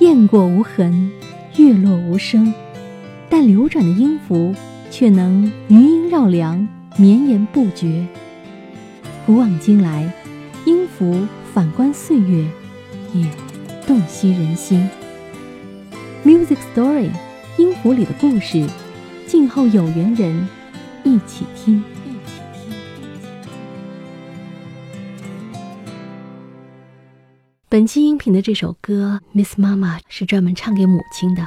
雁过无痕，月落无声，但流转的音符却能余音绕梁，绵延不绝。古往今来，音符反观岁月，也洞悉人心。Music Story，音符里的故事，静候有缘人一起听。本期音频的这首歌《Miss 妈妈》是专门唱给母亲的，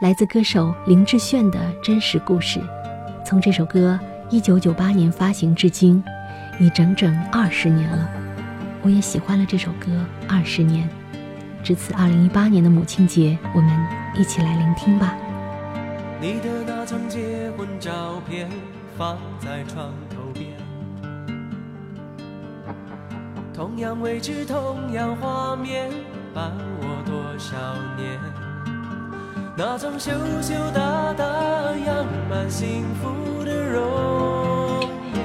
来自歌手林志炫的真实故事。从这首歌一九九八年发行至今，已整整二十年了。我也喜欢了这首歌二十年。值此二零一八年的母亲节，我们一起来聆听吧。你的那张结婚照片放在床头边。同样位置，同样画面，伴我多少年？那张羞羞答答、养满幸福的容颜，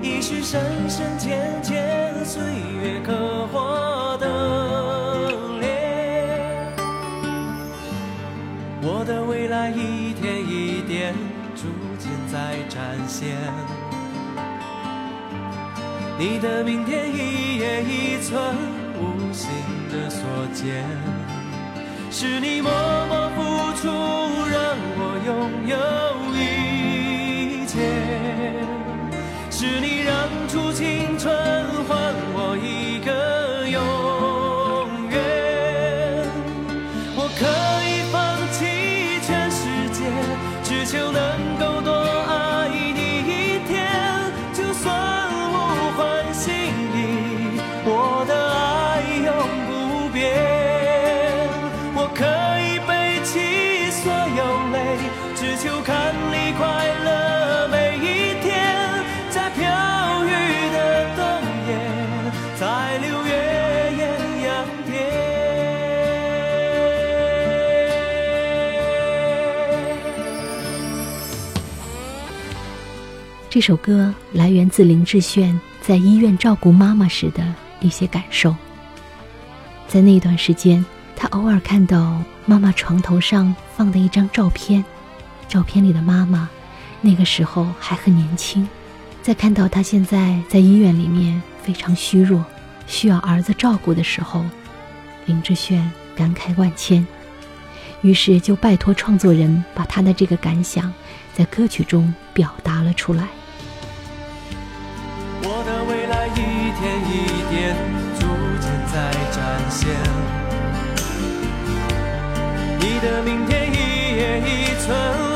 已是深深浅浅岁月刻画的脸。我的未来一天一点逐渐在展现。你的明天一页一寸无形的所见，是你默默付出让我拥有这首歌来源自林志炫在医院照顾妈妈时的。一些感受。在那段时间，他偶尔看到妈妈床头上放的一张照片，照片里的妈妈那个时候还很年轻。在看到她现在在医院里面非常虚弱，需要儿子照顾的时候，林志炫感慨万千，于是就拜托创作人把他的这个感想在歌曲中表达了出来。我的未来一天一点逐渐在展现，你的明天一叶一寸。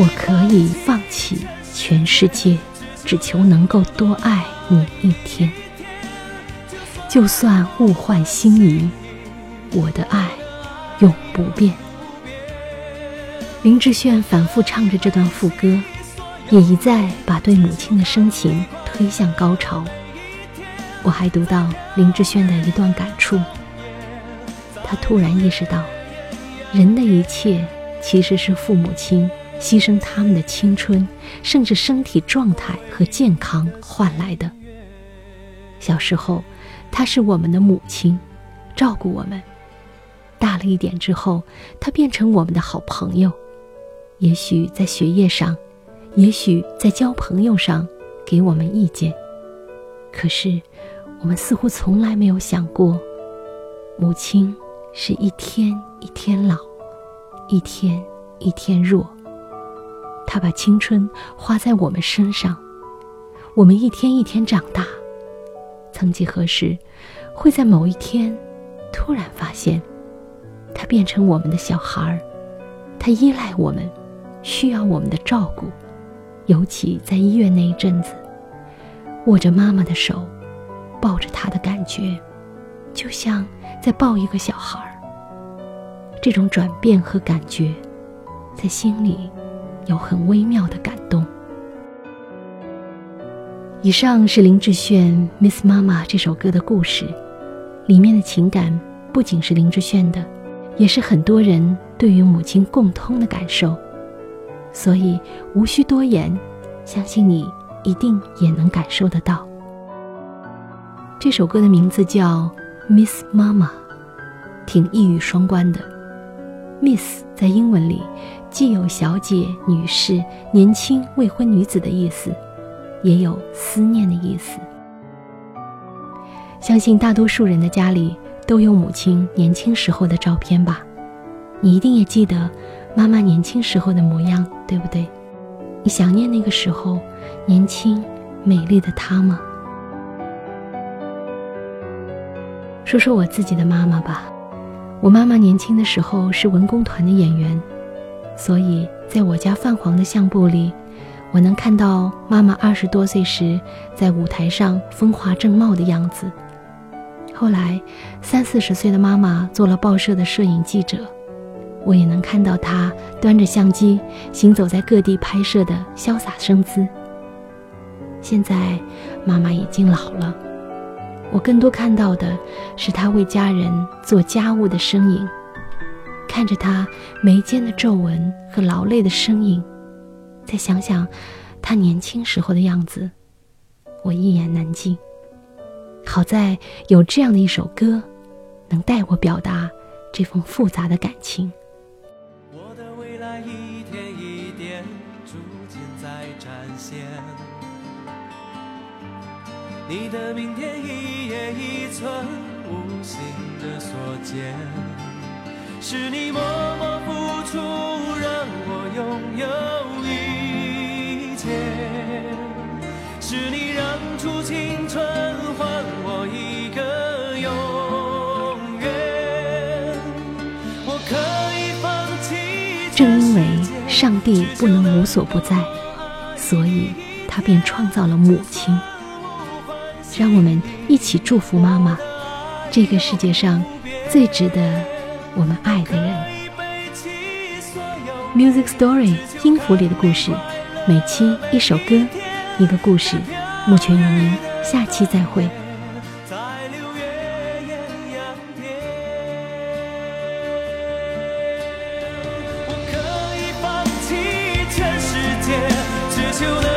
我可以放弃全世界，只求能够多爱你一天。就算物换星移，我的爱永不变。林志炫反复唱着这段副歌，也一再把对母亲的深情推向高潮。我还读到林志炫的一段感触，他突然意识到，人的一切其实是父母亲。牺牲他们的青春，甚至身体状态和健康换来的。小时候，她是我们的母亲，照顾我们；大了一点之后，她变成我们的好朋友。也许在学业上，也许在交朋友上，给我们意见。可是，我们似乎从来没有想过，母亲是一天一天老，一天一天弱。他把青春花在我们身上，我们一天一天长大，曾几何时，会在某一天，突然发现，他变成我们的小孩儿，他依赖我们，需要我们的照顾，尤其在医院那一阵子，握着妈妈的手，抱着她的感觉，就像在抱一个小孩儿。这种转变和感觉，在心里有很微妙的感动。以上是林志炫《Miss 妈妈》这首歌的故事，里面的情感不仅是林志炫的，也是很多人对于母亲共通的感受，所以无需多言，相信你一定也能感受得到。这首歌的名字叫《Miss 妈妈》，挺一语双关的。Miss 在英文里既有小姐、女士、年轻未婚女子的意思。也有思念的意思。相信大多数人的家里都有母亲年轻时候的照片吧？你一定也记得妈妈年轻时候的模样，对不对？你想念那个时候年轻美丽的她吗？说说我自己的妈妈吧。我妈妈年轻的时候是文工团的演员，所以在我家泛黄的相簿里。我能看到妈妈二十多岁时在舞台上风华正茂的样子。后来，三四十岁的妈妈做了报社的摄影记者，我也能看到她端着相机行走在各地拍摄的潇洒生姿。现在，妈妈已经老了，我更多看到的是他为家人做家务的身影，看着他眉间的皱纹和劳累的身影。再想想，他年轻时候的样子，我一言难尽。好在有这样的一首歌，能带我表达这份复杂的感情。你的明天一页一寸无形的所见，是你默默付出让我拥有一切。是你让出青春，换我一个永远。我可以放弃。正因为上帝不能无所不在，所以他便创造了母亲。让我们一起祝福妈妈，这个世界上最值得我们爱的人。Music Story 音符里的故事，每期一首歌，一个故事。目前与您下期再会。只求。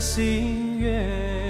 心愿。